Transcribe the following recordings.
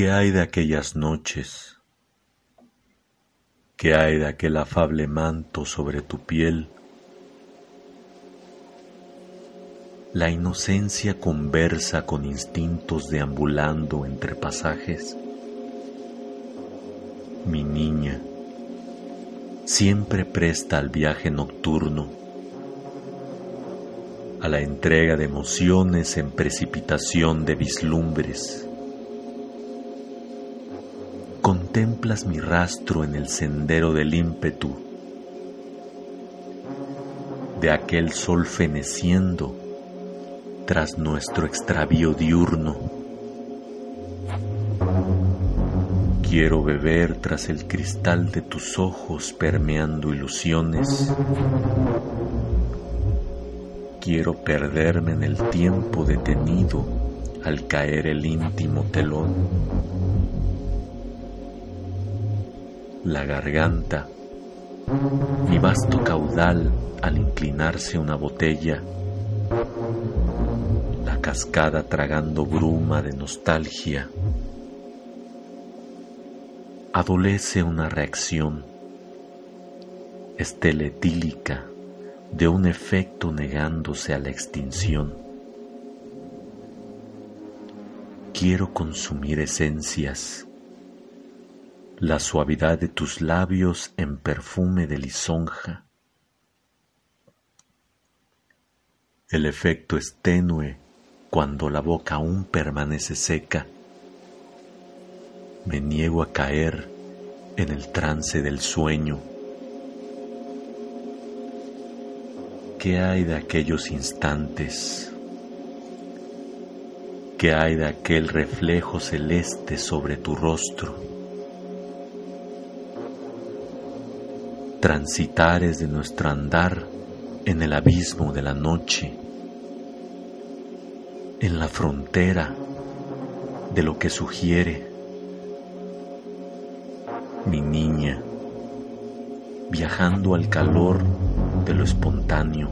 ¿Qué hay de aquellas noches? ¿Qué hay de aquel afable manto sobre tu piel? La inocencia conversa con instintos deambulando entre pasajes. Mi niña siempre presta al viaje nocturno, a la entrega de emociones en precipitación de vislumbres contemplas mi rastro en el sendero del ímpetu, de aquel sol feneciendo tras nuestro extravío diurno. Quiero beber tras el cristal de tus ojos permeando ilusiones. Quiero perderme en el tiempo detenido al caer el íntimo telón la garganta, mi vasto caudal al inclinarse una botella, la cascada tragando bruma de nostalgia, adolece una reacción esteletílica de un efecto negándose a la extinción. Quiero consumir esencias la suavidad de tus labios en perfume de lisonja. El efecto es tenue cuando la boca aún permanece seca. Me niego a caer en el trance del sueño. ¿Qué hay de aquellos instantes? ¿Qué hay de aquel reflejo celeste sobre tu rostro? Transitares de nuestro andar en el abismo de la noche, en la frontera de lo que sugiere mi niña, viajando al calor de lo espontáneo,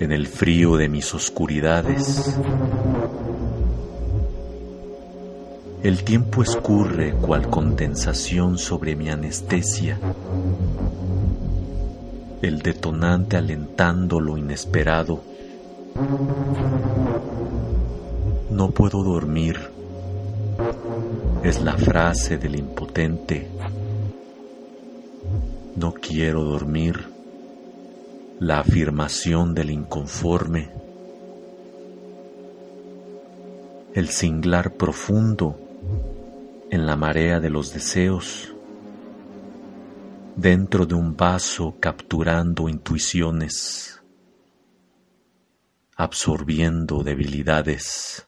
en el frío de mis oscuridades. El tiempo escurre cual condensación sobre mi anestesia, el detonante alentando lo inesperado. No puedo dormir, es la frase del impotente. No quiero dormir, la afirmación del inconforme. El cinglar profundo en la marea de los deseos, dentro de un vaso capturando intuiciones, absorbiendo debilidades.